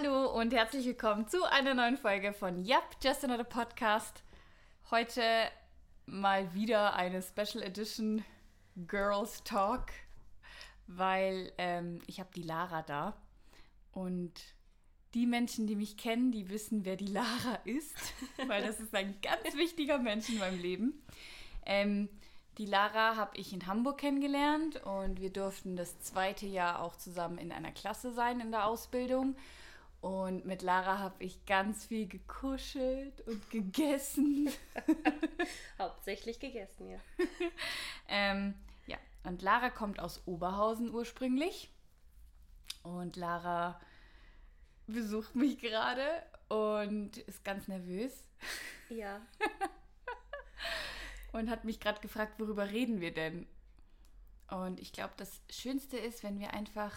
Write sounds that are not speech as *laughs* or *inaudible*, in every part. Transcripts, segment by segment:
Hallo und herzlich willkommen zu einer neuen Folge von Yup, Just Another Podcast. Heute mal wieder eine Special Edition Girls Talk, weil ähm, ich habe die Lara da und die Menschen, die mich kennen, die wissen, wer die Lara ist, *laughs* weil das ist ein ganz wichtiger Mensch in meinem Leben. Ähm, die Lara habe ich in Hamburg kennengelernt und wir durften das zweite Jahr auch zusammen in einer Klasse sein in der Ausbildung. Und mit Lara habe ich ganz viel gekuschelt und gegessen. *laughs* Hauptsächlich gegessen, ja. *laughs* ähm, ja, und Lara kommt aus Oberhausen ursprünglich. Und Lara besucht mich gerade und ist ganz nervös. Ja. *laughs* und hat mich gerade gefragt, worüber reden wir denn? Und ich glaube, das Schönste ist, wenn wir einfach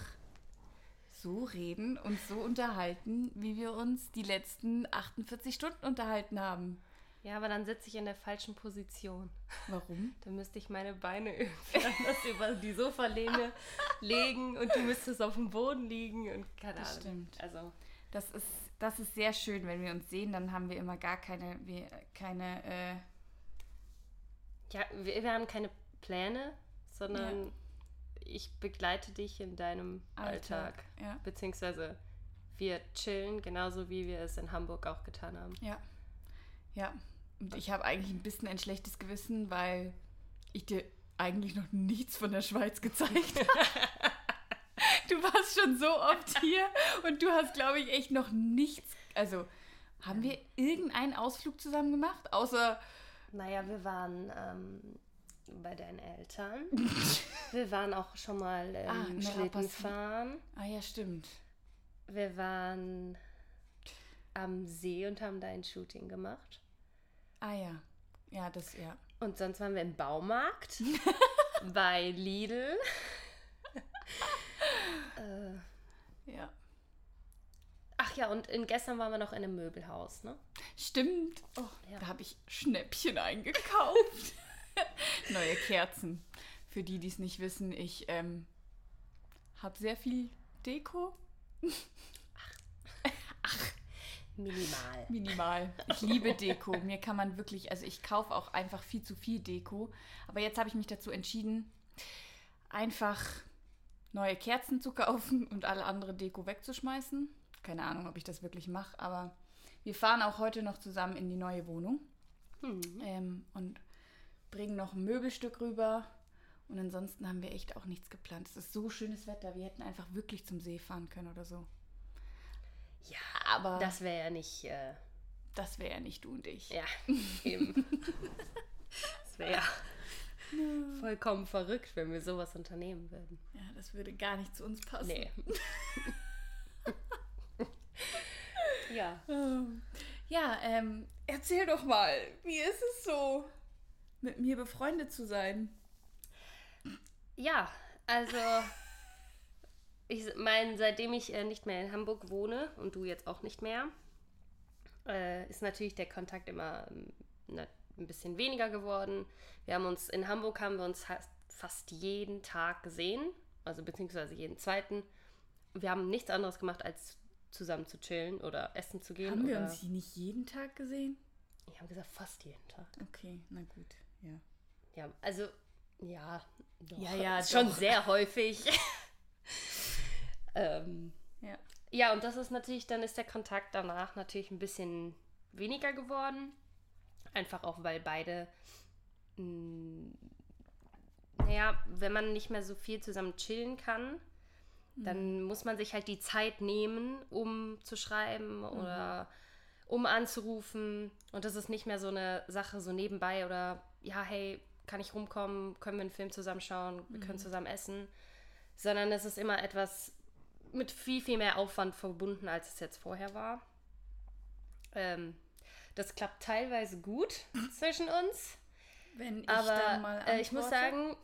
so reden und so unterhalten, wie wir uns die letzten 48 Stunden unterhalten haben. Ja, aber dann sitze ich in der falschen Position. Warum? *laughs* Dann müsste ich meine Beine *laughs* irgendwie anders über die Sofalehne legen und du müsstest auf dem Boden liegen und keine Das Ahnung. stimmt. Also, Das ist, das ist sehr schön, wenn wir uns sehen, dann haben wir immer gar keine, wir, keine, äh, ja, wir, wir haben keine Pläne, sondern ich begleite dich in deinem Alltag. Ja. Beziehungsweise wir chillen, genauso wie wir es in Hamburg auch getan haben. Ja. Ja. Und ich habe eigentlich ein bisschen ein schlechtes Gewissen, weil ich dir eigentlich noch nichts von der Schweiz gezeigt habe. *laughs* du warst schon so oft hier und du hast, glaube ich, echt noch nichts. Also, haben wir irgendeinen Ausflug zusammen gemacht? Außer. Naja, wir waren ähm, bei deinen Eltern. *laughs* wir waren auch schon mal ähm, Ah, in Schlitten Rapperswil. fahren. Ah, ja, stimmt. Wir waren am See und haben da ein Shooting gemacht. Ah, ja. Ja, das, ja. Und sonst waren wir im Baumarkt, *laughs* bei Lidl. *laughs* äh, Ja. ach ja, und in, gestern waren wir noch in einem Möbelhaus, ne? Stimmt. Oh, Ja. Da habe ich Schnäppchen eingekauft. *laughs* Neue Kerzen. Für die, die es nicht wissen, ich ähm, habe sehr viel Deko. Minimal. Minimal. Ich liebe Deko. Mir kann man wirklich, also ich kaufe auch einfach viel zu viel Deko. Aber jetzt habe ich mich dazu entschieden, einfach neue Kerzen zu kaufen und alle andere Deko wegzuschmeißen. Keine Ahnung, ob ich das wirklich mache, aber wir fahren auch heute noch zusammen in die neue Wohnung Hm. ähm, und bringen noch ein Möbelstück rüber. Und ansonsten haben wir echt auch nichts geplant. Es ist so schönes Wetter. Wir hätten einfach wirklich zum See fahren können oder so. Ja, Aber das, wäre ja nicht. Äh, das wäre ja nicht du und ich. ja, eben. *laughs* das wäre ja vollkommen verrückt, wenn wir sowas unternehmen würden. Ja, das würde gar nicht zu uns passen. Nee. *laughs* ja. Ja, ähm, erzähl doch mal, wie ist es so, mit mir befreundet zu sein? Ja, also ich meine, seitdem ich äh, nicht mehr in Hamburg wohne und du jetzt auch nicht mehr, äh, ist natürlich der Kontakt immer ähm, na, ein bisschen weniger geworden. Wir haben uns in Hamburg haben wir uns fast, jeden Tag gesehen, also beziehungsweise jeden zweiten. Wir haben nichts anderes gemacht, als zusammen zu chillen oder essen zu gehen. Haben wir uns nicht jeden Tag gesehen? Ich habe gesagt, fast jeden Tag. Okay, na gut, ja. Ja, also ja, doch, Ja, ja, schon doch. sehr häufig. *laughs* ähm, Ja. ja, und das ist natürlich, dann ist der Kontakt danach natürlich ein bisschen weniger geworden. Einfach auch, weil beide, mh, naja, wenn man nicht mehr so viel zusammen chillen kann, dann muss man sich halt die Zeit nehmen, um zu schreiben oder um anzurufen. Und das ist nicht mehr so eine Sache so nebenbei oder ja, hey, kann ich rumkommen, können wir einen Film zusammenschauen, wir können zusammen essen. Sondern es ist immer etwas mit viel, viel mehr Aufwand verbunden, als es jetzt vorher war. Ähm, das klappt teilweise gut *laughs* zwischen uns. Wenn ich Aber dann mal äh, ich muss antworte. sagen,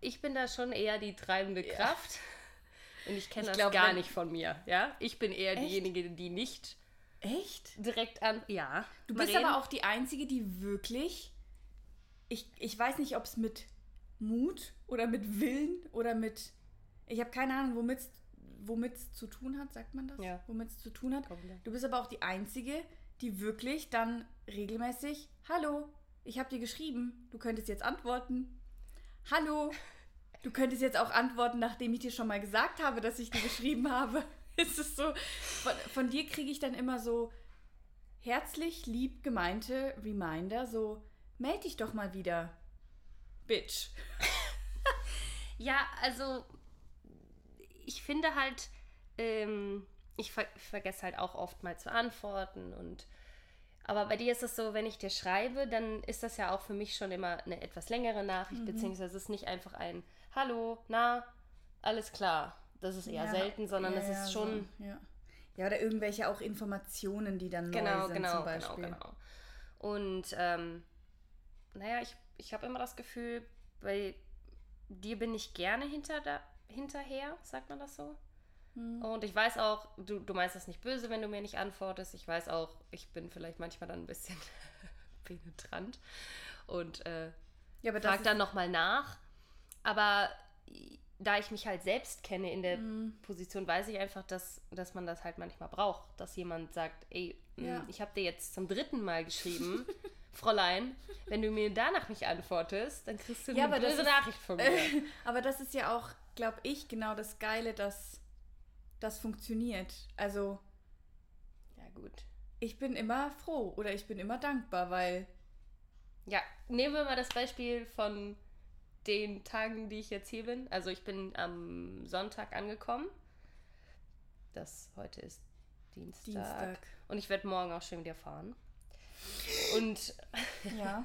ich bin da schon eher die treibende Kraft. Und ich kenne das glaub, gar nicht von mir. Ja? Ich bin eher Echt? diejenige, die nicht Echt? direkt an. Ja. Du bist aber auch die Einzige, die wirklich. Ich, ich weiß nicht, ob es mit Mut oder mit Willen oder mit. Ich habe keine Ahnung, womit womit es zu tun hat, sagt man das? Ja. Womit es zu tun hat. Du bist aber auch die Einzige, die wirklich dann regelmäßig, hallo, ich habe dir geschrieben, du könntest jetzt antworten. Hallo, du könntest jetzt auch antworten, nachdem ich dir schon mal gesagt habe, dass ich dir geschrieben habe. *laughs* Es ist so, von, von dir kriege ich dann immer so herzlich lieb gemeinte Reminder, so, meld dich doch mal wieder, Bitch. *laughs* Ja, also ich finde halt, ähm, ich ver vergesse halt auch oft mal zu antworten und aber bei dir ist es so, wenn ich dir schreibe, dann ist das ja auch für mich schon immer eine etwas längere Nachricht, beziehungsweise es ist nicht einfach ein Hallo, na, alles klar. Das ist eher Ja, selten, sondern es ja, ist schon. So, ja. ja, oder irgendwelche auch Informationen, die dann neu Genau, sind genau, zum genau, Beispiel. genau. Und ähm, naja, ich, ich habe immer das Gefühl, bei dir bin ich gerne hinter da, hinterher, sagt man das so? Hm. Und ich weiß auch, du, du meinst das nicht böse, wenn du mir nicht antwortest. Ich weiß auch, ich bin vielleicht manchmal dann ein bisschen *laughs* penetrant und äh, Ja, aber das frag ist, dann nochmal nach. Aber da ich mich halt selbst kenne in der Mhm. Position, weiß ich einfach, dass, dass man das halt manchmal braucht. Dass jemand sagt, ey, mh, Ja. ich habe dir jetzt zum dritten Mal geschrieben, *laughs* Fräulein, wenn du mir danach nicht antwortest, dann kriegst du Ja, eine böse ist- Nachricht von mir. *laughs* aber das ist ja auch, glaube ich, genau das Geile, dass das funktioniert. Also ja, gut. ich bin immer froh oder ich bin immer dankbar, weil Ja, nehmen wir mal das Beispiel von den Tagen, die ich jetzt hier bin. Also ich bin am Sonntag angekommen. Das heute ist Dienstag. Dienstag. Und ich werde morgen auch schon wieder fahren. Und, Ja.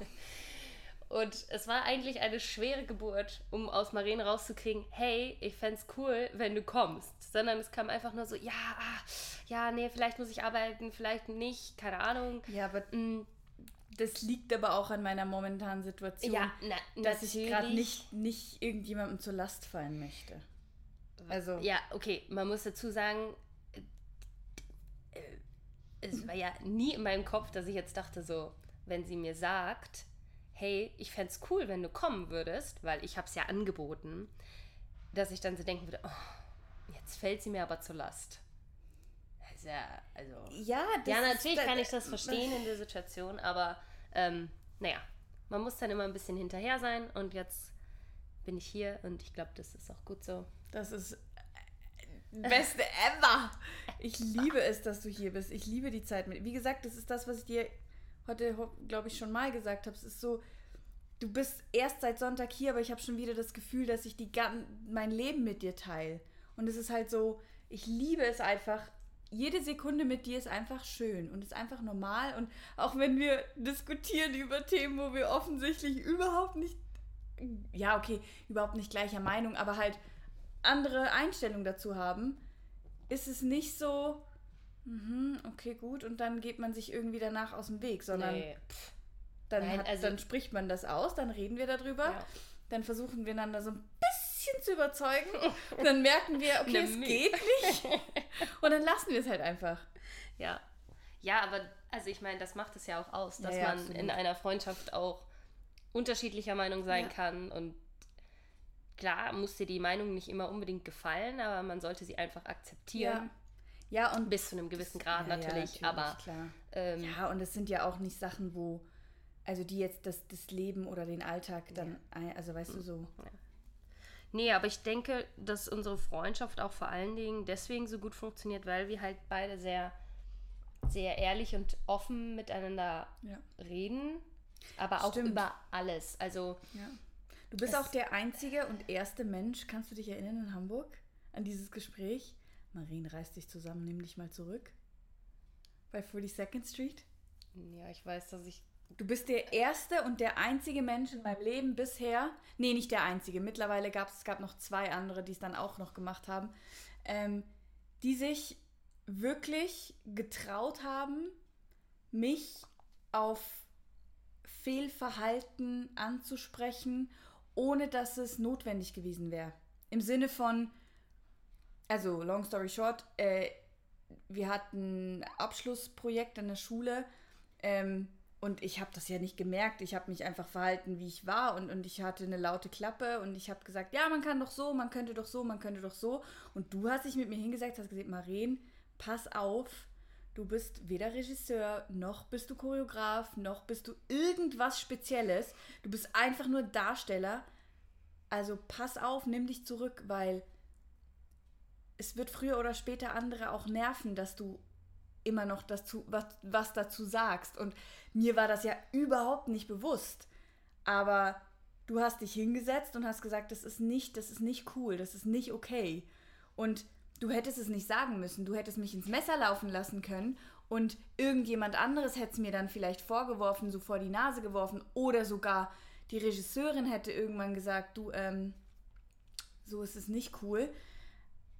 *laughs* und es war eigentlich eine schwere Geburt, um aus Maren rauszukriegen, hey, ich fände es cool, wenn du kommst. Sondern es kam einfach nur so, ja, ah, ja, nee, vielleicht muss ich arbeiten, vielleicht nicht, keine Ahnung. ja, aber Mm, das liegt aber auch an meiner momentanen Situation, Ja, na, dass ich gerade natürlich. nicht, nicht irgendjemandem zur Last fallen möchte. Also Ja, okay, man muss dazu sagen, es war ja nie in meinem Kopf, dass ich jetzt dachte so, wenn sie mir sagt, hey, ich fände es cool, wenn du kommen würdest, weil ich habe es ja angeboten, dass ich dann so denken würde, oh, jetzt fällt sie mir aber zur Last. Ist ja, also... ja, das Ja, ist- natürlich da- kann ich das verstehen *laughs* in der Situation, aber ähm, naja, man muss dann immer ein bisschen hinterher sein und jetzt bin ich hier und ich glaube, das ist auch gut so. Das ist beste ever. Ich liebe es, dass du hier bist. Ich liebe die Zeit mit. Wie gesagt, das ist das, was ich dir heute, glaube ich, schon mal gesagt habe. Es ist so, du bist erst seit Sonntag hier, aber ich habe schon wieder das Gefühl, dass ich die mein Leben mit dir teile. Und es ist halt so, ich liebe es einfach. Jede Sekunde mit dir ist einfach schön und ist einfach normal. Und auch wenn wir diskutieren über Themen, wo wir offensichtlich überhaupt nicht, ja, okay, überhaupt nicht gleicher Meinung, aber halt andere Einstellung dazu haben, ist es nicht so, mhm, okay, gut, und dann geht man sich irgendwie danach aus dem Weg, sondern Nee. dann, Nein, hat, also- dann spricht man das aus, dann reden wir darüber, Ja. dann versuchen wir einander so ein bisschen zu überzeugen, und *laughs* dann merken wir, okay, es geht nicht, *laughs* und dann lassen wir es halt einfach. Ja. Ja, aber also ich meine, das macht es ja auch aus, dass Ja, ja, man absolut. in einer Freundschaft auch unterschiedlicher Meinung sein kann und klar muss dir die Meinung nicht immer unbedingt gefallen, aber man sollte sie einfach akzeptieren. Ja, und Bis zu einem gewissen Grad Ja, ja, natürlich, aber ähm, Ja, und es sind ja auch nicht Sachen, wo, also die jetzt das, das Leben oder den Alltag dann, also weißt du so. Nee, aber ich denke, dass unsere Freundschaft auch vor allen Dingen deswegen so gut funktioniert, weil wir halt beide sehr, sehr ehrlich und offen miteinander Ja. reden, aber auch Stimmt. über alles. Also, ja. Du bist Es- auch der einzige und erste Mensch, kannst du dich erinnern in Hamburg an dieses Gespräch? Marien, reiß dich zusammen, nimm dich mal zurück. Bei 42nd Street. ja, ich weiß, dass ich. Du bist der erste und der einzige Mensch in meinem Leben bisher. Nee, nicht der einzige. Mittlerweile gab es, gab noch zwei andere, die es dann auch noch gemacht haben, ähm, die sich wirklich getraut haben, mich auf Fehlverhalten anzusprechen, ohne dass es notwendig gewesen wäre. Im Sinne von, also long story short, äh, wir hatten ein Abschlussprojekt in der Schule ähm, Und ich habe das ja nicht gemerkt. Ich habe mich einfach verhalten, wie ich war. Und, und ich hatte eine laute Klappe. Und ich habe gesagt, ja, man kann doch so, man könnte doch so, man könnte doch so. Und du hast dich mit mir hingesetzt, hast gesagt, Maren, pass auf. Du bist weder Regisseur, noch bist du Choreograf, noch bist du irgendwas Spezielles. Du bist einfach nur Darsteller. Also pass auf, nimm dich zurück, weil es wird früher oder später andere auch nerven, dass du immer noch dazu, was, was dazu sagst. Und mir war das ja überhaupt nicht bewusst. Aber du hast dich hingesetzt und hast gesagt, das ist nicht, das ist nicht cool, das ist nicht okay. Und du hättest es nicht sagen müssen. Du hättest mich ins Messer laufen lassen können und irgendjemand anderes hätte es mir dann vielleicht vorgeworfen, so vor die Nase geworfen oder sogar die Regisseurin hätte irgendwann gesagt, du, ähm, so ist es nicht cool.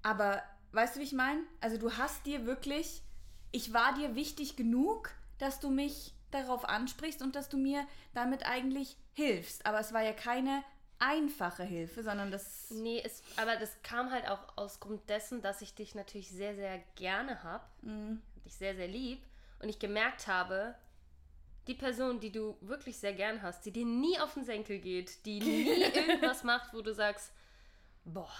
Aber weißt du, wie ich meine? Also du hast dir wirklich, ich war dir wichtig genug, dass du mich darauf ansprichst und dass du mir damit eigentlich hilfst. Aber es war ja keine einfache Hilfe, sondern das. Nee, es, aber das kam halt auch aus Grund dessen, dass ich dich natürlich sehr, sehr gerne habe. Mhm. Dich sehr, sehr lieb. Und ich gemerkt habe, die Person, die du wirklich sehr gern hast, die dir nie auf den Senkel geht, die *laughs* nie irgendwas macht, wo du sagst, boah,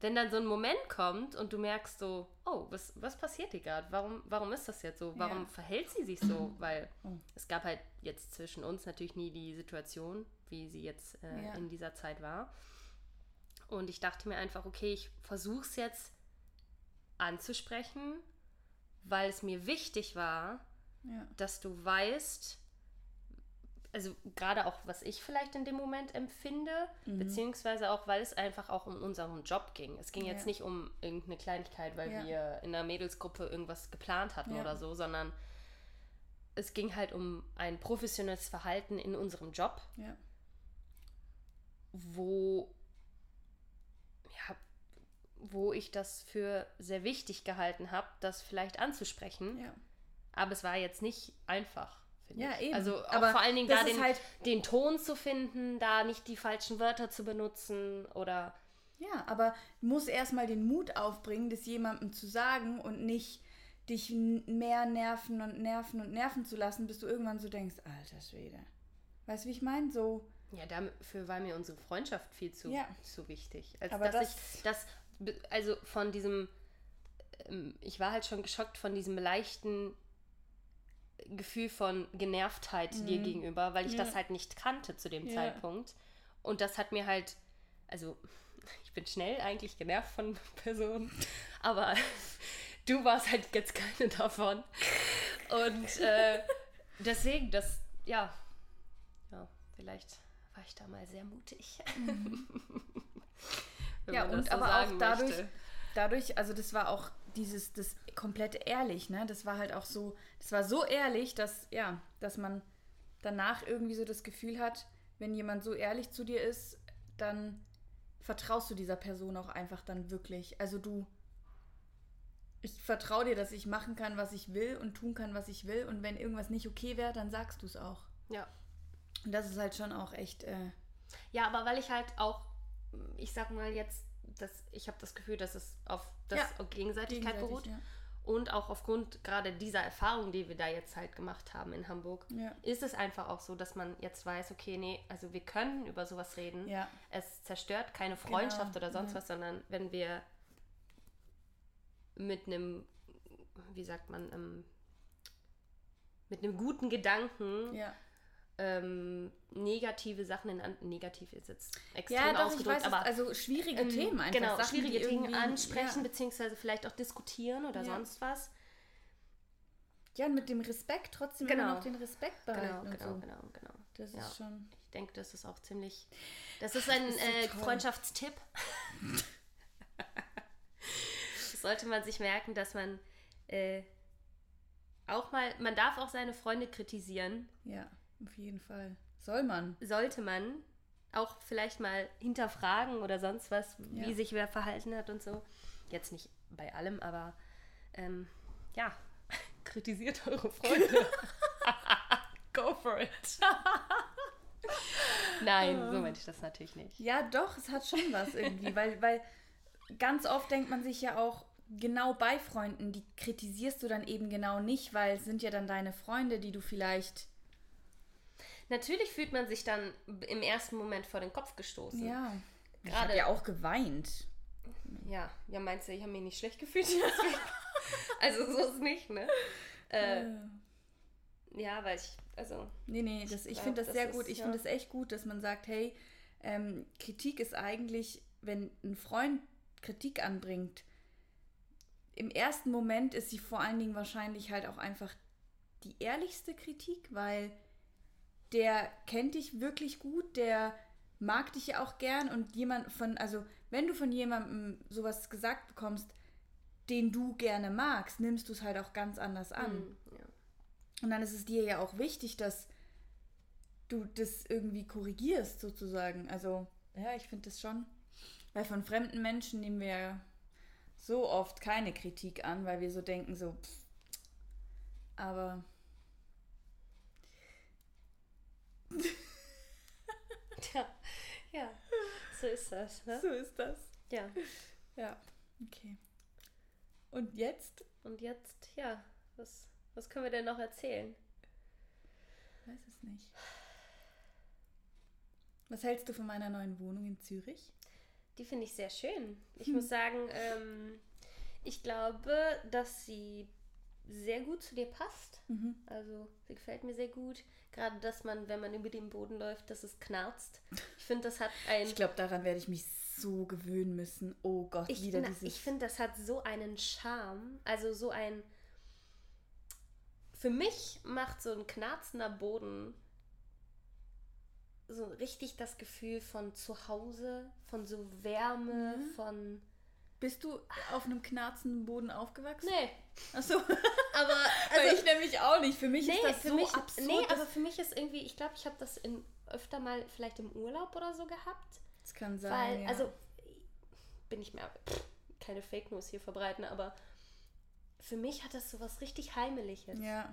wenn dann so ein Moment kommt und du merkst so, oh, was, was passiert hier gerade? Warum, warum ist das jetzt so? Warum ja. verhält sie sich so? Weil oh. es gab halt jetzt zwischen uns natürlich nie die Situation, wie sie jetzt äh, ja. in dieser Zeit war. Und ich dachte mir einfach, okay, ich versuche es jetzt anzusprechen, weil es mir wichtig war, ja. dass du weißt, also gerade auch, was ich vielleicht in dem Moment empfinde, mhm. beziehungsweise auch, weil es einfach auch um unseren Job ging. Es ging ja. jetzt nicht um irgendeine Kleinigkeit, weil ja. wir in der Mädelsgruppe irgendwas geplant hatten ja. oder so, sondern es ging halt um ein professionelles Verhalten in unserem Job, wo ja, wo ich das für sehr wichtig gehalten habe, das vielleicht anzusprechen. Aber es war jetzt nicht einfach ja, ich. Eben. Also aber vor allen Dingen da den, halt den Ton zu finden, da nicht die falschen Wörter zu benutzen oder. Ja, aber muss erstmal den Mut aufbringen, das jemandem zu sagen und nicht dich mehr nerven und nerven und nerven zu lassen, bis du irgendwann so denkst, alter Schwede. Weißt du, wie ich meine? So. Ja, dafür war mir unsere Freundschaft viel zu, ja. zu wichtig. Als aber dass das ich das, also von diesem, ähm, ich war halt schon geschockt von diesem leichten Gefühl von Genervtheit mhm. dir gegenüber, weil ich ja. das halt nicht kannte zu dem ja. Zeitpunkt. Und das hat mir halt, also *laughs* ich bin schnell eigentlich genervt von *laughs* Personen, aber *laughs* du warst halt jetzt keine davon. Und äh, deswegen, das, ja, ja, vielleicht war ich da mal sehr mutig. *laughs* Ja, und so aber auch dadurch, dadurch, also das war auch dieses, das komplett ehrlich, ne? Das war halt auch so, das war so ehrlich, dass, ja, dass man danach irgendwie so das Gefühl hat, wenn jemand so ehrlich zu dir ist, dann vertraust du dieser Person auch einfach dann wirklich. Also du, ich vertraue dir, dass ich machen kann, was ich will und tun kann, was ich will. Und wenn irgendwas nicht okay wäre, dann sagst du es auch. Ja. Und das ist halt schon auch echt. Äh ja, aber weil ich halt auch, ich sag mal jetzt, dass ich habe das Gefühl, dass es auf das ja, Gegenseitigkeit gegenseitig, beruht. Ja. Und auch aufgrund gerade dieser Erfahrung, die wir da jetzt halt gemacht haben in Hamburg, ja. ist es einfach auch so, dass man jetzt weiß, okay, nee, also wir können über sowas reden. Ja. Es zerstört keine. Freundschaft genau. oder sonst was, sondern wenn wir mit einem, wie sagt man, ähm, mit einem guten Gedanken ja ähm, negative Sachen in an negativ ist jetzt extrem ja, doch, ausgedrückt, weiß, aber also schwierige ähm, Themen einfach genau Sachen, schwierige Themen ansprechen ja. beziehungsweise vielleicht auch diskutieren oder ja. sonst was. Ja, und mit dem Respekt trotzdem genau. immer noch den Respekt behalten. Genau, genau, so. genau, genau. Das ist schon. Ich denke, das ist auch ziemlich. Das ist ein das ist so äh, Freundschaftstipp. *laughs* sollte man sich merken, dass man äh, auch mal, man darf auch seine Freunde kritisieren. Ja. Auf jeden Fall. Soll man. Sollte man auch vielleicht mal hinterfragen oder sonst was, ja. wie sich wer verhalten hat und so. Jetzt nicht bei allem, aber ähm, ja, *laughs* kritisiert eure Freunde. *laughs* Go for it. *laughs* Nein, so meinte ich das natürlich nicht. Ja, doch, es hat schon was irgendwie, weil, weil ganz oft denkt man sich ja auch, genau bei Freunden, die kritisierst du dann eben genau nicht, weil es sind ja dann deine Freunde, die du vielleicht. Natürlich fühlt man sich dann im ersten Moment vor den Kopf gestoßen. Ja. Ich Gerade- habe ja auch geweint. Ja, ja meinst du, ich habe mich nicht schlecht gefühlt? *laughs* also so ist nicht, ne? Äh, ja, weil ich, also, Nee, nee, das, ich glaub, finde das, das sehr ist- gut. Ich ja. finde es echt gut, dass man sagt, hey, ähm, Kritik ist eigentlich, wenn ein Freund Kritik anbringt, im ersten Moment ist sie vor allen Dingen wahrscheinlich halt auch einfach die ehrlichste Kritik, weil der kennt dich wirklich gut, der mag dich ja auch gern und jemand von, also wenn du von jemandem sowas gesagt bekommst, den du gerne magst, nimmst du es halt auch ganz anders an. ja. Und dann ist es dir ja auch wichtig, dass du das irgendwie korrigierst, sozusagen. Also, ja, ich finde das schon. Weil von fremden Menschen nehmen wir ja so oft keine Kritik an, weil wir so denken, so, pff. aber ja, ja, so ist das, ne? so ist das. Ja, Ja, okay. Und jetzt? und jetzt, ja, was, was können wir denn noch erzählen? Weiß es nicht. Was hältst du von meiner neuen Wohnung in Zürich? Die finde ich sehr schön. Ich Hm. muss sagen, ähm, ich glaube, dass sie sehr gut zu dir passt. Mhm. Also, sie gefällt mir sehr gut. Gerade, dass man, wenn man über den Boden läuft, dass es knarzt. Ich finde, das hat ein. Ich glaube, daran werde ich mich so gewöhnen müssen. Oh Gott, Ich, wieder na, dieses. ich finde, das hat so einen Charme. Also so ein. Für mich macht so ein knarzender Boden so richtig das Gefühl von Zuhause, von so Wärme, Mhm. von. Bist du auf einem knarzenden Boden aufgewachsen? Nee, Achso, *laughs* aber. weil Also, ich nämlich auch nicht. Für mich nee, ist das für so mich, absurd. nee, aber für mich ist irgendwie, ich glaube, ich habe das in, öfter mal vielleicht im Urlaub oder so gehabt. das kann sein. Weil, ja. also, bin ich mehr, pff, keine Fake News hier verbreiten, aber für mich hat das so was richtig Heimeliges. Ja.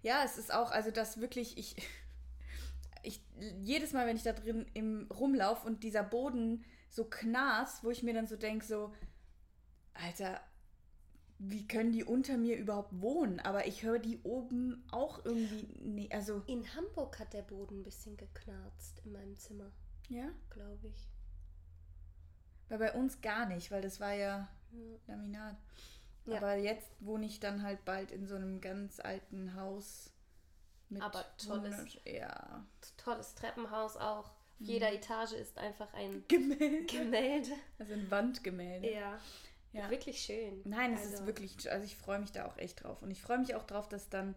Ja, es ist auch, also das wirklich, ich, *laughs* ich, jedes Mal, wenn ich da drin im Rumlauf und dieser Boden so knarzt, wo ich mir dann so denke, so, Alter, wie können die unter mir überhaupt wohnen? Aber ich höre die oben auch irgendwie, nee, also, In Hamburg hat der Boden ein bisschen geknarzt in meinem Zimmer, ja, glaube ich. weil bei uns gar nicht, weil das war ja Ja. Laminat. Ja. Aber jetzt wohne ich dann halt bald in so einem ganz alten Haus. Mit Aber tolles- wundersch- Ja. Tolles Treppenhaus auch. Auf Mhm. jeder Etage ist einfach ein Gemälde. Gemälde. Also ein Wandgemälde. Ja. Ja. Wirklich schön. Nein, es Also- ist wirklich, also ich freue mich da auch echt drauf. Und ich freue mich auch drauf, dass dann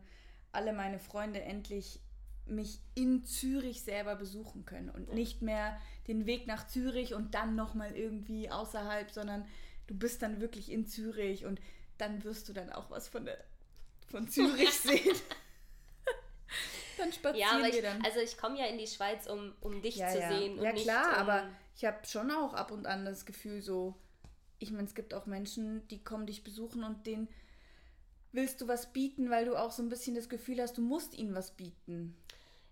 alle meine Freunde endlich mich in Zürich selber besuchen können und nicht mehr den Weg nach Zürich und dann nochmal irgendwie außerhalb, sondern du bist dann wirklich in Zürich und dann wirst du dann auch was von der von Zürich *laughs* sehen. Dann spazieren Ja, wir ich, dann. also ich komme ja in die Schweiz, um, um dich ja, zu ja. sehen. Und ja nicht, klar, um, aber ich habe schon auch ab und an das Gefühl so, ich meine, es gibt auch Menschen, die kommen dich besuchen und denen willst du was bieten, weil du auch so ein bisschen das Gefühl hast, du musst ihnen was bieten.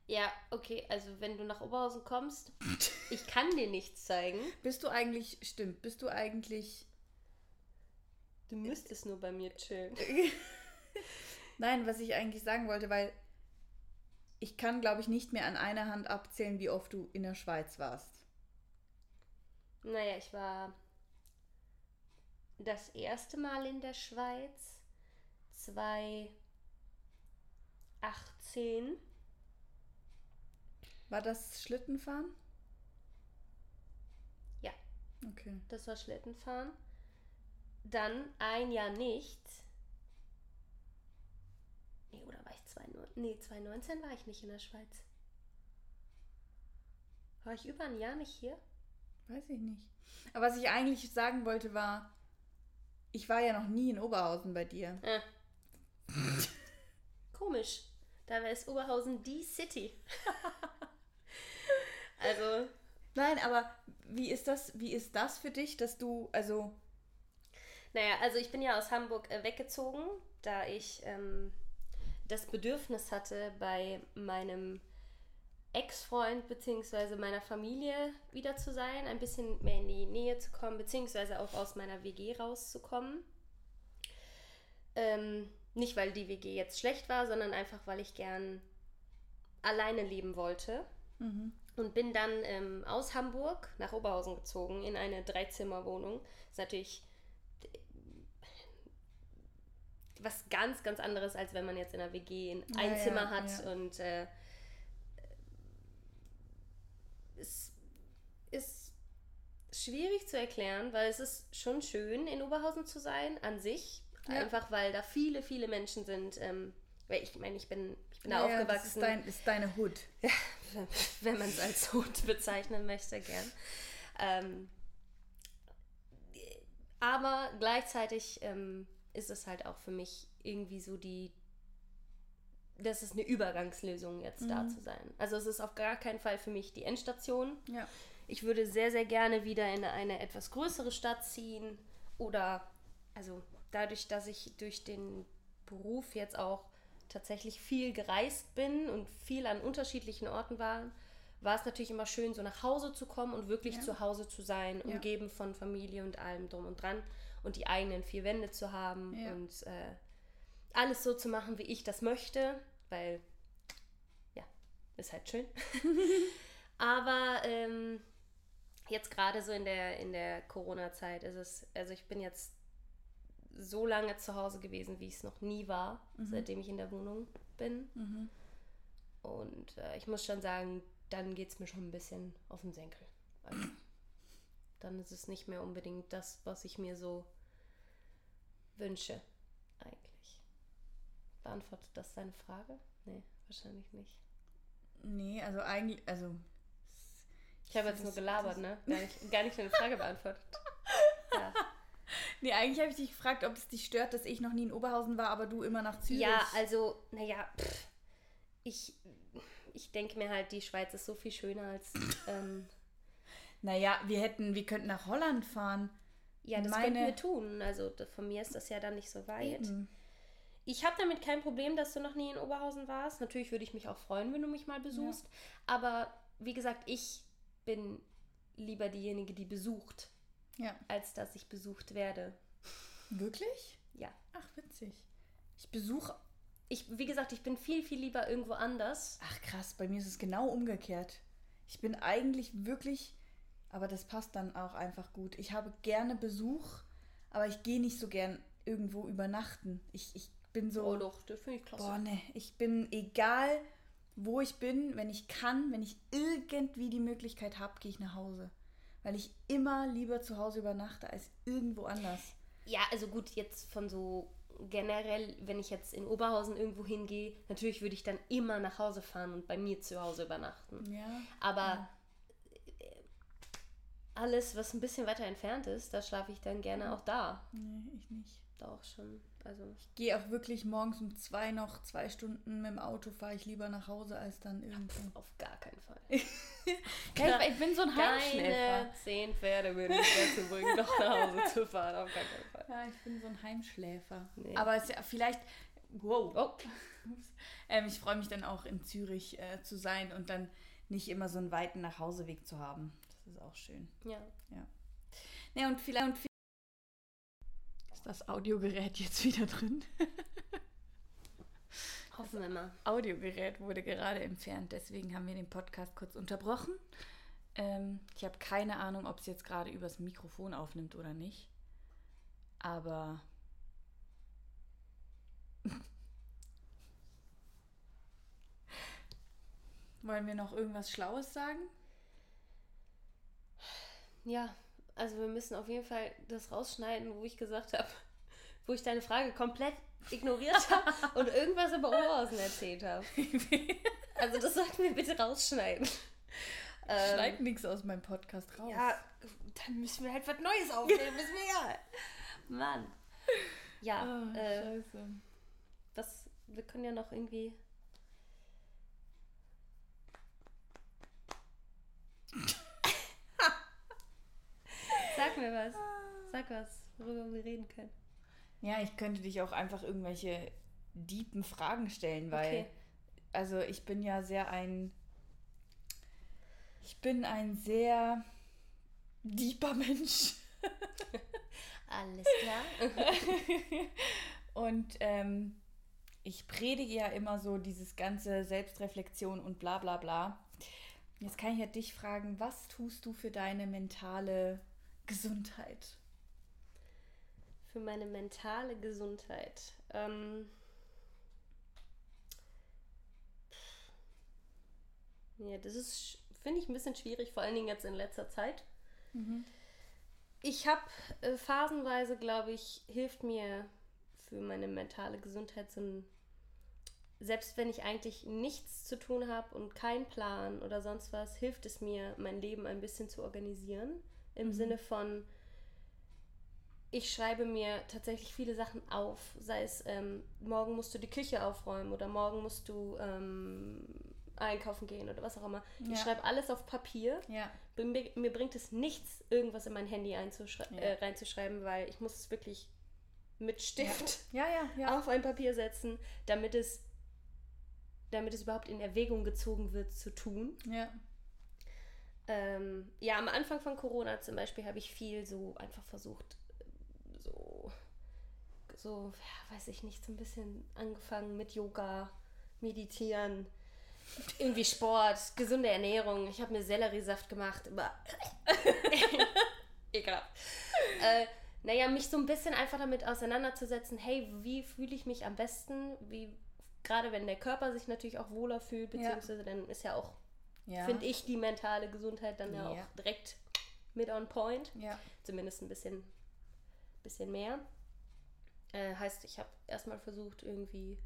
Ja, okay, also wenn du nach Oberhausen kommst, *laughs* ich kann dir nichts zeigen. Bist du eigentlich, stimmt, bist du eigentlich, Du müsstest nur bei mir chillen. *laughs* nein, was ich eigentlich sagen wollte, weil ich kann, glaube ich, nicht mehr an einer Hand abzählen, wie oft du in der Schweiz warst. Naja, ich war das erste Mal in der Schweiz 2018. War das Schlittenfahren? Ja. Okay. Das war Schlittenfahren. Dann ein Jahr nicht. Nee, oder war ich 2019? Nee, 2019 war ich nicht in der Schweiz. War ich über ein Jahr nicht hier? Weiß ich nicht. Aber was ich eigentlich sagen wollte war, ich war ja noch nie in Oberhausen bei dir. Äh. *laughs* Komisch. Da ist Oberhausen die City. *laughs* also, Nein, aber wie ist das, wie ist das für dich, dass du, also, naja, also ich bin ja aus Hamburg äh, weggezogen, da ich ähm, das Bedürfnis hatte, bei meinem Ex-Freund bzw. meiner Familie wieder zu sein, ein bisschen mehr in die Nähe zu kommen, beziehungsweise auch aus meiner WG rauszukommen. Ähm, nicht, weil die WG jetzt schlecht war, sondern einfach, weil ich gern alleine leben wollte. Mhm. Und bin dann ähm, aus Hamburg nach Oberhausen gezogen in eine Dreizimmerwohnung. Ist natürlich äh, was ganz, ganz anderes, als wenn man jetzt in einer WG ein Ja, ja, Zimmer hat ja. und äh, es ist schwierig zu erklären, weil es ist schon schön, in Oberhausen zu sein, an sich. Ja. Einfach weil da viele, viele Menschen sind. Ähm, weil ich meine, ich bin, ich bin da Ja, ja, das aufgewachsen ist, dein, ist deine Hood. *laughs* wenn man es als Hut *laughs* bezeichnen möchte, gern. Ähm, aber gleichzeitig ähm, ist es halt auch für mich irgendwie so die, das ist eine Übergangslösung jetzt da Mhm. zu sein. Also es ist auf gar keinen Fall für mich die Endstation. Ja. Ich würde sehr, sehr gerne wieder in eine etwas größere Stadt ziehen oder, also dadurch, dass ich durch den Beruf jetzt auch tatsächlich viel gereist bin und viel an unterschiedlichen Orten war, war es natürlich immer schön, so nach Hause zu kommen und wirklich Ja. zu Hause zu sein, umgeben von Familie und allem drum und dran und die eigenen vier Wände zu haben und äh, alles so zu machen, wie ich das möchte, weil ja, ist halt schön. *laughs* Aber ähm, jetzt gerade so in der, in der Corona-Zeit ist es, also ich bin jetzt so lange zu Hause gewesen, wie ich es noch nie war, seitdem ich in der Wohnung bin. Mhm. Und äh, ich muss schon sagen, dann geht es mir schon ein bisschen auf den Senkel. Also, dann ist es nicht mehr unbedingt das, was ich mir so wünsche, eigentlich. Beantwortet das deine Frage? Nee, wahrscheinlich nicht. Nee, also eigentlich, also. Ich habe jetzt nur gelabert, ne? Gar nicht, gar nicht deine Frage beantwortet. *laughs* Ja. Nee, eigentlich habe ich dich gefragt, ob es dich stört, dass ich noch nie in Oberhausen war, aber du immer nach Zürich. Ja, also, naja, ich, ich denke mir halt, die Schweiz ist so viel schöner als. Ähm, Naja, wir hätten, wir könnten nach Holland fahren. ja, das Meine- könnten wir tun. Also von mir ist das ja dann nicht so weit. Eben. Ich habe damit kein Problem, dass du noch nie in Oberhausen warst. Natürlich würde ich mich auch freuen, wenn du mich mal besuchst. Aber wie gesagt, ich bin lieber diejenige, die besucht, Ja. als dass ich besucht werde. Wirklich? Ja. Ach, witzig. Ich besuche. Ich, wie gesagt, ich bin viel, viel lieber irgendwo anders. Ach krass, bei mir ist es genau umgekehrt. Ich bin eigentlich wirklich, aber das passt dann auch einfach gut. Ich habe gerne Besuch, aber ich gehe nicht so gern irgendwo übernachten. Ich, ich bin so. Oh doch, das finde ich klasse. Boah, ne, ich bin egal, wo ich bin, wenn ich kann, wenn ich irgendwie die Möglichkeit habe, gehe ich nach Hause. Weil ich immer lieber zu Hause übernachte als irgendwo anders. Ja, also gut, jetzt von so generell, wenn ich jetzt in Oberhausen irgendwo hingehe, natürlich würde ich dann immer nach Hause fahren und bei mir zu Hause übernachten. Ja. Aber äh, alles, was ein bisschen weiter entfernt ist, da schlafe ich dann gerne auch da. Nee, ich nicht. Da auch schon. Also, Ich gehe auch wirklich morgens um zwei noch zwei Stunden mit dem Auto, fahre ich lieber nach Hause als dann irgendwo. auf gar keinen Fall. *laughs* Ja, ich, ich bin so ein Heimschläfer. Zehn Pferde würden mich dazu bringen, noch nach Hause *laughs* zu fahren. Auf gar keinen Fall. Ja, ich bin so ein Heimschläfer. Nee. Aber es ist ja vielleicht. Wow. Oh. *laughs* Ähm, ich freue mich dann auch in Zürich äh, zu sein und dann nicht immer so einen weiten Nachhauseweg zu haben. Das ist auch schön. ja. Ja, und vielleicht. Und vi- ist das Audiogerät jetzt wieder drin? *laughs* Hoffen wir mal. Audiogerät wurde gerade entfernt, deswegen haben wir den Podcast kurz unterbrochen. Ähm, ich habe keine Ahnung, ob es jetzt gerade übers Mikrofon aufnimmt oder nicht. Aber. *laughs* Wollen wir noch irgendwas Schlaues sagen? Ja, also wir müssen auf jeden Fall das rausschneiden, wo ich gesagt habe, *laughs* wo ich deine Frage komplett ignoriert habe *laughs* und irgendwas über Oberhausen erzählt habe. *laughs* Also das sollten wir bitte rausschneiden. Ähm, Schneid nichts aus meinem Podcast raus. Ja, dann müssen wir halt was Neues aufnehmen, ist mir egal. Mann. Ja, Ah, äh, scheiße. was, wir können ja noch irgendwie. Sag mir was. Sag was, worüber wir reden können. Ja, ich könnte dich auch einfach irgendwelche deepen Fragen stellen, weil, Okay. also ich bin ja sehr ein Ich bin ein sehr deeper Mensch. *laughs* Alles klar. *laughs* und ähm, ich predige ja immer so dieses ganze Selbstreflexion und bla bla bla. Jetzt kann ich ja dich fragen, was tust du für deine mentale Gesundheit? Für meine mentale Gesundheit. Ähm, ja, das ist, finde ich, ein bisschen schwierig, vor allen Dingen jetzt in letzter Zeit. Mhm. Ich habe äh, phasenweise, glaube ich, hilft mir für meine mentale Gesundheit so ein selbst wenn ich eigentlich nichts zu tun habe und keinen Plan oder sonst was, hilft es mir, mein Leben ein bisschen zu organisieren. Im. Sinne von, ich schreibe mir tatsächlich viele Sachen auf. Sei es, ähm, morgen musst du die Küche aufräumen oder morgen musst du ähm, einkaufen gehen oder was auch immer. Ja. Ich schreibe alles auf Papier. Ja. Mir, mir, bringt es nichts, irgendwas in mein Handy ja. äh, reinzuschreiben, weil ich muss es wirklich mit Stift auf ein Papier setzen, damit es damit es überhaupt in Erwägung gezogen wird, zu tun. Ja. Am Anfang von Corona zum Beispiel habe ich viel so einfach versucht, so, so, ja, weiß ich nicht, so ein bisschen angefangen mit Yoga, Meditieren, irgendwie Sport, gesunde Ernährung. Ich habe mir Selleriesaft gemacht. *laughs* Ekelhaft. äh, naja, mich so ein bisschen einfach damit auseinanderzusetzen, hey, wie fühle ich mich am besten? Wie gerade wenn der Körper sich natürlich auch wohler fühlt, beziehungsweise ja. dann ist ja auch, ja. finde ich, die mentale Gesundheit dann ja, ja auch direkt mit on point. Ja. Zumindest ein bisschen, bisschen mehr. Äh, heißt, ich habe erstmal versucht, irgendwie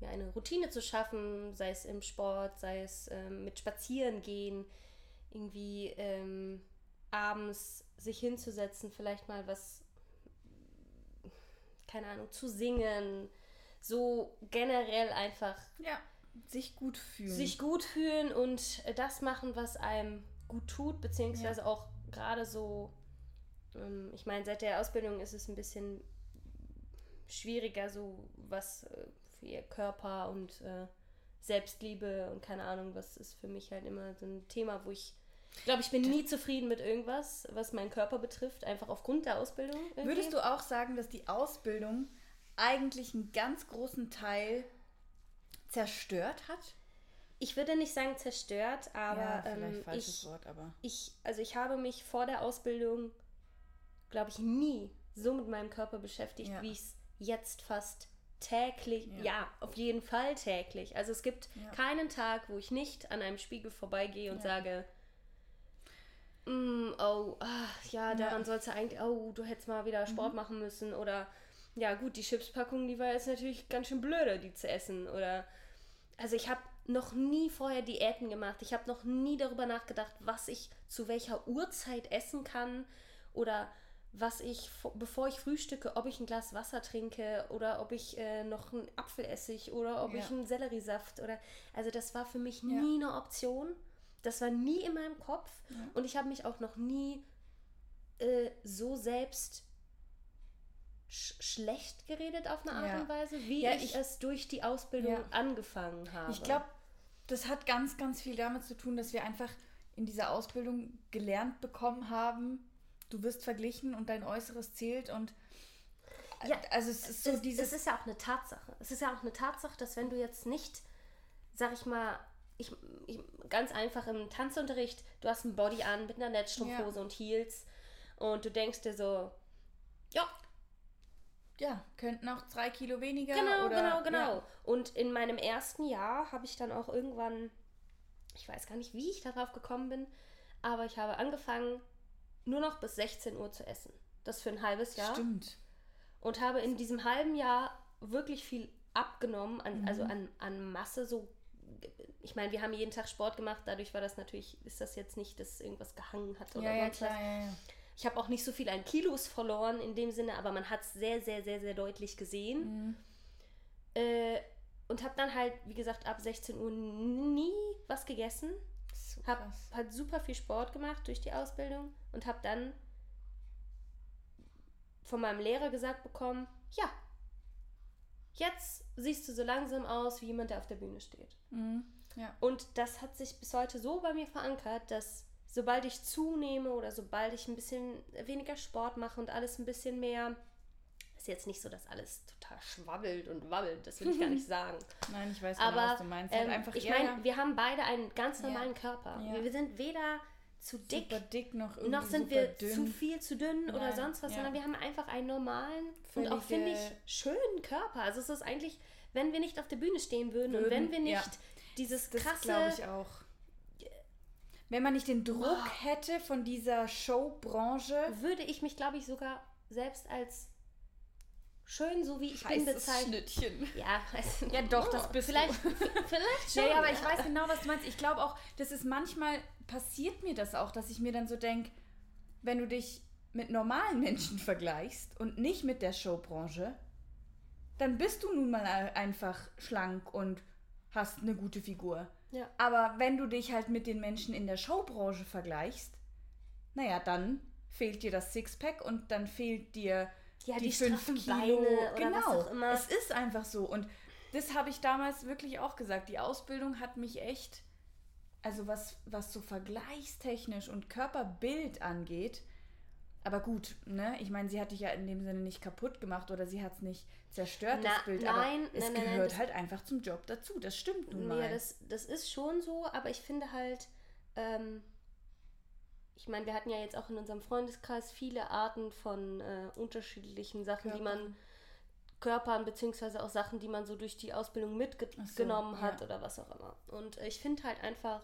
mir eine Routine zu schaffen, sei es im Sport, sei es ähm, mit Spazieren gehen, irgendwie ähm, abends sich hinzusetzen, vielleicht mal was, keine Ahnung, zu singen, so generell einfach ja, sich gut fühlen. Sich gut fühlen und das machen, was einem gut tut, beziehungsweise ja. auch gerade so, ähm, ich meine, seit der Ausbildung ist es ein bisschen schwieriger, so was äh, für ihr Körper und äh, Selbstliebe und keine Ahnung, was ist für mich halt immer so ein Thema, wo ich ich glaube, ich bin nie zufrieden mit irgendwas, was meinen Körper betrifft, einfach aufgrund der Ausbildung. Irgendwie. Würdest du auch sagen, dass die Ausbildung eigentlich einen ganz großen Teil zerstört hat? Ich würde nicht sagen zerstört, aber ja, vielleicht ähm, falsches ich, Wort, aber ich also ich habe mich vor der Ausbildung glaube ich nie so mit meinem Körper beschäftigt, ja. wie ich es jetzt fast täglich, ja. ja. auf jeden Fall täglich. Also es gibt ja. keinen Tag, wo ich nicht an einem Spiegel vorbeigehe und ja. sage, mm, oh, ach, ja, daran sollst du eigentlich, oh, du hättest mal wieder Sport mhm. machen müssen oder ja gut, die Chipspackung, die war jetzt natürlich ganz schön blöde, die zu essen. Oder also ich habe noch nie vorher Diäten gemacht. Ich habe noch nie darüber nachgedacht, was ich zu welcher Uhrzeit essen kann oder was ich, bevor ich frühstücke, ob ich ein Glas Wasser trinke oder ob ich äh, noch einen Apfelessig oder ob ja. ich einen Selleriesaft oder. Also, das war für mich ja. nie eine Option. Das war nie in meinem Kopf. Ja. Und ich habe mich auch noch nie äh, so selbst sch schlecht geredet auf eine Art ja. und Weise, wie ja, ich, ich, es durch die Ausbildung ja. angefangen habe. Ich glaube, das hat ganz, ganz viel damit zu tun, dass wir einfach in dieser Ausbildung gelernt bekommen haben, du wirst verglichen und dein Äußeres zählt und ja, also es ist so es, dieses. Es ist ja auch eine Tatsache. Es ist ja auch eine Tatsache, dass wenn du jetzt nicht, sag ich mal, ich, ich ganz einfach im Tanzunterricht, du hast ein Body an mit einer Netzstrumpfhose ja. und Heels und du denkst dir so, ja, ja, könnten auch drei Kilo weniger. Genau, oder, genau, genau. Ja. Und in meinem ersten Jahr habe ich dann auch irgendwann, ich weiß gar nicht, wie ich darauf gekommen bin, aber ich habe angefangen, nur noch bis 16 Uhr zu essen. Das für ein halbes Jahr. Stimmt. Und habe in diesem halben Jahr wirklich viel abgenommen, an, mhm. also an, an Masse so. Ich meine, wir haben jeden Tag Sport gemacht, dadurch war das natürlich, ist das jetzt nicht, dass irgendwas gehangen hat oder ja, ja, klar, ja, ja. Ich habe auch nicht so viel an Kilos verloren in dem Sinne, aber man hat es sehr, sehr, sehr, sehr deutlich gesehen. Mhm. Äh, und habe dann halt, wie gesagt, ab 16 Uhr nie was gegessen. So habe halt super viel Sport gemacht durch die Ausbildung und habe dann von meinem Lehrer gesagt bekommen, ja, jetzt siehst du so langsam aus wie jemand, der auf der Bühne steht. Mhm. Ja. Und das hat sich bis heute so bei mir verankert, dass sobald ich zunehme oder sobald ich ein bisschen weniger Sport mache und alles ein bisschen mehr, ist jetzt nicht so, dass alles total schwabbelt und wabbelt, das will ich gar *laughs* nicht sagen. Nein, ich weiß genau, Aber was du meinst. Halt ähm, einfach ich meine, wir haben beide einen ganz Ja. normalen Körper. Ja. Wir, wir sind weder zu dick, dick noch noch sind wir dünn. zu viel zu dünn Ja, oder sonst was, sondern wir haben einfach einen normalen und auch, Völlige- finde ich, schönen Körper. Also es ist eigentlich, wenn wir nicht auf der Bühne stehen würden, und Würden, wenn wir nicht dieses Das krasse... Wenn man nicht den Druck hätte von dieser Showbranche, würde ich mich, glaube ich, sogar selbst als schön, so wie ich bin, heißes bezeichnen. Schnittchen. Ja, also, *laughs* Ja, doch, das bist du. vielleicht, vielleicht schon. Ja, ja, aber ich weiß genau, was du meinst. Ich glaube auch, das ist manchmal, passiert mir das auch, dass ich mir dann so denke, wenn du dich mit normalen Menschen vergleichst und nicht mit der Showbranche, dann bist du nun mal einfach schlank und hast eine gute Figur. Ja. Aber wenn du dich halt mit den Menschen in der Showbranche vergleichst, naja, dann fehlt dir das Sixpack und dann fehlt dir Ja, die, die fünf Kilo. Beine oder genau. was auch immer. Es ist einfach so. Und das habe ich damals wirklich auch gesagt. Die Ausbildung hat mich echt, also was, was so vergleichstechnisch und Körperbild angeht, aber gut, ne? Ich meine, sie hat dich ja in dem Sinne nicht kaputt gemacht oder sie hat es nicht zerstört, Na, das Bild. nein, aber nein, es nein, nein, gehört das- halt einfach zum Job dazu. Das stimmt nun mal. Ja, das, das ist schon so, aber ich finde halt, ähm, ich meine, wir hatten ja jetzt auch in unserem Freundeskreis viele Arten von äh, unterschiedlichen Sachen, die man Körpern. Beziehungsweise auch Sachen, die man so durch die Ausbildung mitgenommen so, hat ja. oder was auch immer. Und ich finde halt einfach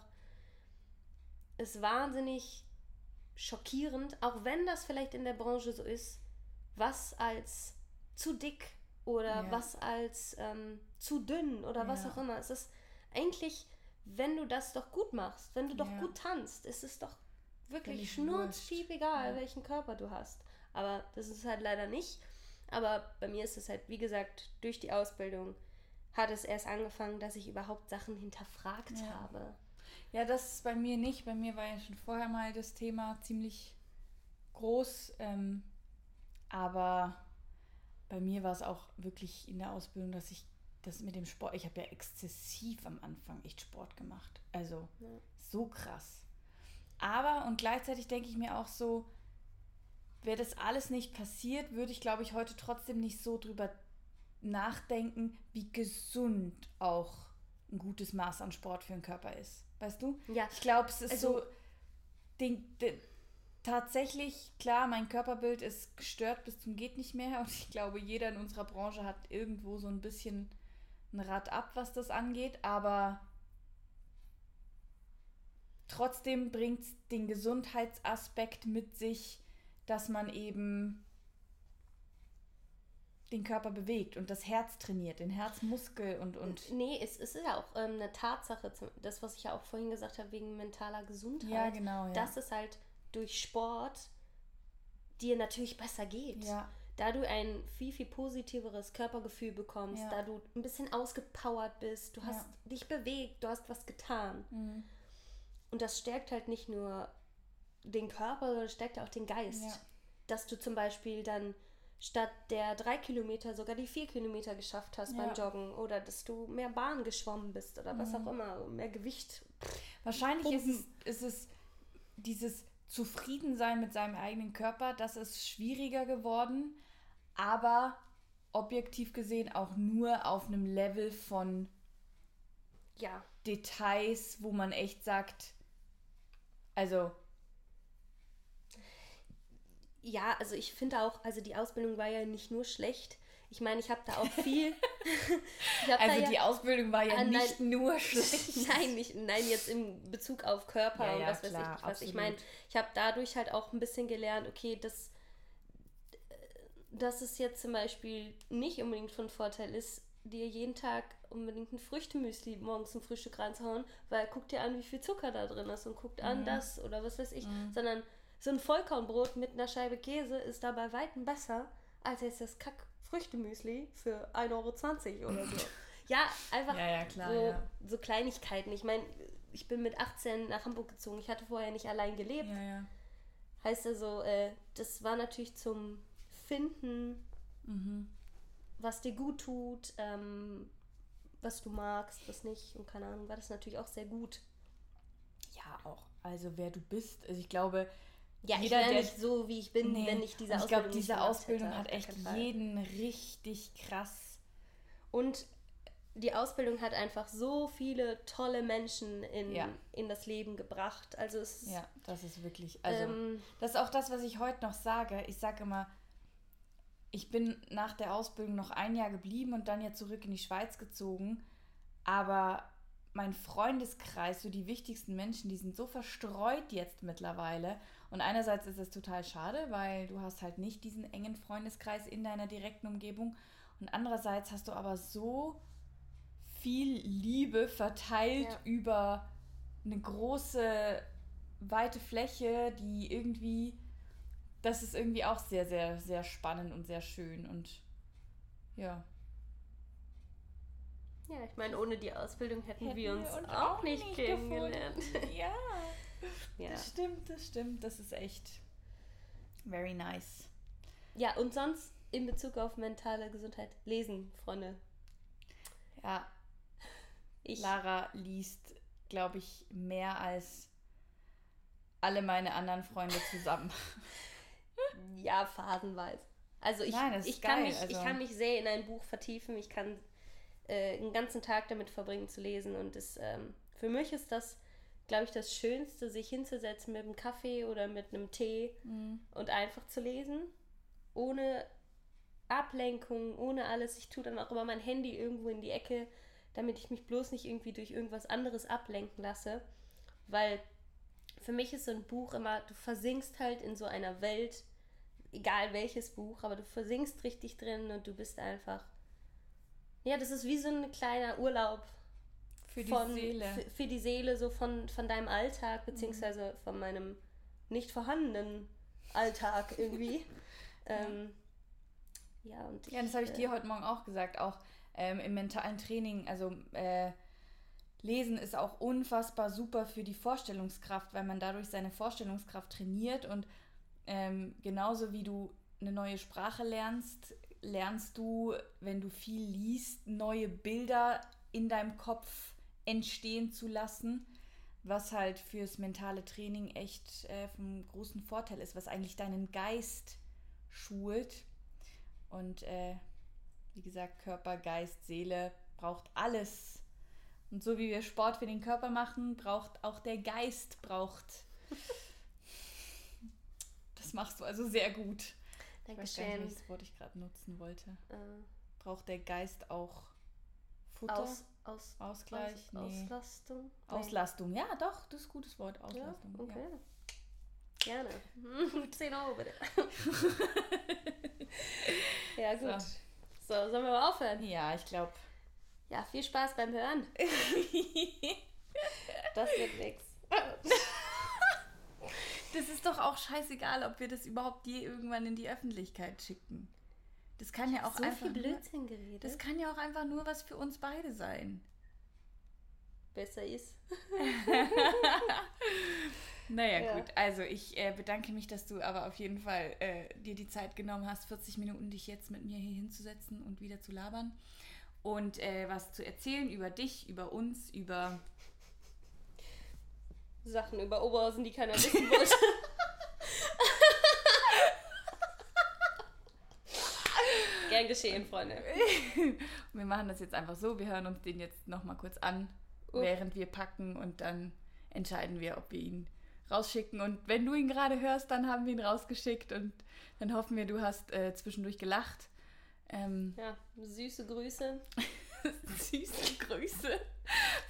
es wahnsinnig schockierend, auch wenn das vielleicht in der Branche so ist, was als zu dick oder Ja. was als ähm, zu dünn oder was Ja. auch immer. Es ist eigentlich, wenn du das doch gut machst, wenn du doch Ja. gut tanzt, ist es doch wirklich schnurzpiep egal, welchen Körper du hast. Aber das ist halt leider nicht. Aber bei mir ist es halt, wie gesagt, durch die Ausbildung hat es erst angefangen, dass ich überhaupt Sachen hinterfragt habe. Ja, das ist bei mir nicht. Bei mir war ja schon vorher mal das Thema ziemlich groß. Ähm, aber bei mir war es auch wirklich in der Ausbildung, dass ich das mit dem Sport, ich habe ja exzessiv am Anfang echt Sport gemacht. Also Ja. so krass. Aber und gleichzeitig denke ich mir auch so, wäre das alles nicht passiert, würde ich glaube ich heute trotzdem nicht so drüber nachdenken, wie gesund auch ein gutes Maß an Sport für den Körper ist. Weißt du? Ja, Ich glaube, es ist Also- so. Den, den, tatsächlich, klar, mein Körperbild ist gestört bis zum Geht nicht mehr. Und ich glaube, jeder in unserer Branche hat irgendwo so ein bisschen ein Rad ab, was das angeht. Aber trotzdem bringt es den Gesundheitsaspekt mit sich, dass man eben den Körper bewegt und das Herz trainiert, den Herzmuskel und, und Nee, es, es ist ja auch ähm, eine Tatsache, das, was ich ja auch vorhin gesagt habe, wegen mentaler Gesundheit, ja, genau, ja. dass es halt durch Sport dir natürlich besser geht. ja, Da du ein viel, viel positiveres Körpergefühl bekommst, Ja. da du ein bisschen ausgepowert bist, du hast Ja. dich bewegt, du hast was getan. mhm. Und das stärkt halt nicht nur den Körper, sondern stärkt auch den Geist. Ja. Dass du zum Beispiel dann statt der drei Kilometer sogar die vier Kilometer geschafft hast Ja. beim Joggen oder dass du mehr Bahn geschwommen bist oder was Mhm. auch immer, mehr Gewicht. Wahrscheinlich ist es, ist es dieses Zufriedensein mit seinem eigenen Körper, das ist schwieriger geworden, aber objektiv gesehen auch nur auf einem Level von Ja, Details, wo man echt sagt, also ja, also ich finde auch, also die Ausbildung war ja nicht nur schlecht. Ich meine, ich habe da auch viel. *laughs* ich also ja, die Ausbildung war ja Ah, nein. nicht nur *laughs* schlecht. Nein, nicht, nein, jetzt im Bezug auf Körper Ja, und ja, was weiß klar, ich nicht was. Ich meine, ich habe dadurch halt auch ein bisschen gelernt, okay, dass, dass es jetzt zum Beispiel nicht unbedingt von Vorteil ist, dir jeden Tag unbedingt ein Früchtemüsli morgens zum Frühstück reinzuhauen, weil guck dir an, wie viel Zucker da drin ist und guckt an Mhm. das oder was weiß ich, Mhm. sondern so ein Vollkornbrot mit einer Scheibe Käse ist da bei Weitem besser, als jetzt das Kack Früchtemüsli für 1,20 Euro oder so. *laughs* ja, einfach Ja, ja, klar, so, ja. so Kleinigkeiten. Ich meine, ich bin mit 18 nach Hamburg gezogen. Ich hatte vorher nicht allein gelebt. Heißt also, äh, das war natürlich zum Finden, Mhm. was dir gut tut, ähm, was du magst, was nicht und keine Ahnung, war das natürlich auch sehr gut. Ja, auch. Also wer du bist. Also ich glaube, Ja, ich Jeder, wäre der- nicht so, wie ich bin, nee, wenn ich diese und ich Ausbildung glaube, diese Ausbildung hätte, hat echt jeden richtig krass. Und die Ausbildung hat einfach so viele tolle Menschen in, Ja. in das Leben gebracht. Also es ist, Ja, das ist wirklich. Also, ähm, das ist auch das, was ich heute noch sage. Ich sage immer, ich bin nach der Ausbildung noch ein Jahr geblieben und dann ja zurück in die Schweiz gezogen. Aber mein Freundeskreis, so die wichtigsten Menschen, die sind so verstreut jetzt mittlerweile. Und einerseits ist es total schade, weil du hast halt nicht diesen engen Freundeskreis in deiner direkten Umgebung. Und andererseits hast du aber so viel Liebe verteilt Ja. über eine große, weite Fläche, die irgendwie, das ist irgendwie auch sehr, sehr, sehr spannend und sehr schön. Und ja. ja, ich meine, ohne die Ausbildung hätten, Hätten wir uns auch, nicht kennengelernt. gefunden. Ja, *laughs* ja. das stimmt, das stimmt. Das ist echt very nice. ja, und sonst in Bezug auf mentale Gesundheit lesen, Freunde. Ja, Ich, Lara liest, glaube ich, mehr als alle meine anderen Freunde zusammen. *laughs* ja, phasenweise. Also ich, Nein, das ich, kann geil, mich, ich also- kann mich sehr in ein Buch vertiefen. Ich kann äh, einen ganzen Tag damit verbringen zu lesen. Und es, ähm, für mich ist das, glaube ich, das Schönste, sich hinzusetzen mit einem Kaffee oder mit einem Tee und einfach zu lesen. Ohne Ablenkung, ohne alles. Ich tue dann auch immer mein Handy irgendwo in die Ecke, damit ich mich bloß nicht irgendwie durch irgendwas anderes ablenken lasse. Weil für mich ist so ein Buch immer, du versinkst halt in so einer Welt, egal welches Buch, aber du versinkst richtig drin und du bist einfach. Ja, das ist wie so ein kleiner Urlaub Für die von, Seele. Für, für die Seele, so von, von deinem Alltag, beziehungsweise von meinem nicht vorhandenen Alltag irgendwie. *laughs* ähm, ja, und Ja, das habe ich äh, dir heute Morgen auch gesagt. Auch ähm, im mentalen Training, also äh, Lesen ist auch unfassbar super für die Vorstellungskraft, weil man dadurch seine Vorstellungskraft trainiert und ähm, genauso wie du eine neue Sprache lernst, lernst du, wenn du viel liest, neue Bilder in deinem Kopf entstehen zu lassen, was halt fürs mentale Training echt äh, vom großen Vorteil ist, was eigentlich deinen Geist schult. Und äh, wie gesagt, Körper, Geist, Seele braucht alles. Und so wie wir Sport für den Körper machen, braucht auch der Geist braucht. Das machst du also sehr gut. Ich weiß nicht, Dankeschön. welches Wort ich gerade nutzen wollte. Äh, Braucht der Geist auch Futter? aus, aus, Ausgleich? aus, nee. Auslastung? Auslastung. Ja, doch, das ist ein gutes Wort. Ja, Auslastung. okay. Gerne. *laughs* 10 Euro bitte. *laughs* ja, gut. So. So. sollen wir mal aufhören? Ja, ich glaube. Ja, viel Spaß beim Hören. *laughs* Das wird nix. Das ist doch auch scheißegal, ob wir das überhaupt je irgendwann in die Öffentlichkeit schicken. Das kann ja auch So einfach viel nur, Blödsinn geredet. das kann ja auch einfach nur was für uns beide sein. besser ist. *laughs* Naja, Ja. gut. Also ich äh, bedanke mich, dass du aber auf jeden Fall äh, dir die Zeit genommen hast, 40 Minuten dich jetzt mit mir hier hinzusetzen und wieder zu labern. Und äh, was zu erzählen über dich, über uns, über... Sachen über Oberhausen, die keiner wissen wollte. *laughs* Gern geschehen, Freunde. *laughs* Wir machen das jetzt einfach so. Wir hören uns den jetzt nochmal kurz an, Uff. während wir packen und dann entscheiden wir, ob wir ihn rausschicken. Und wenn du ihn gerade hörst, dann haben wir ihn rausgeschickt und dann hoffen wir, du hast äh, zwischendurch gelacht. Ähm, Ja, süße Grüße. *laughs* süße Grüße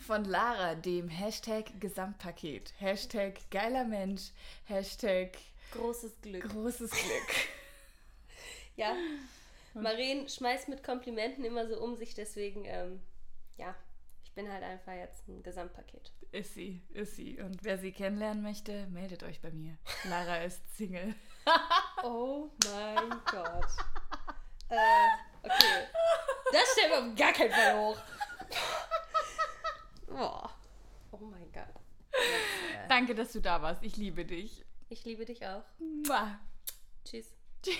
von Lara, dem Hashtag Gesamtpaket. Hashtag geiler Mensch. Hashtag Großes Glück. großes Glück. Ja. *laughs* Maren schmeißt mit Komplimenten immer so um sich, deswegen, ähm, ja, ich bin halt einfach jetzt ein Gesamtpaket. Ist sie, ist sie. Und wer sie kennenlernen möchte, meldet euch bei mir. Lara *laughs* ist Single. Oh mein Gott. Äh, okay. Das stellen wir auf gar keinen Fall hoch. *laughs* Oh, oh mein Gott. Jetzt, *laughs* äh, Danke, dass du da warst. Ich liebe dich. ich liebe dich auch. Mua. Tschüss. Tschüss.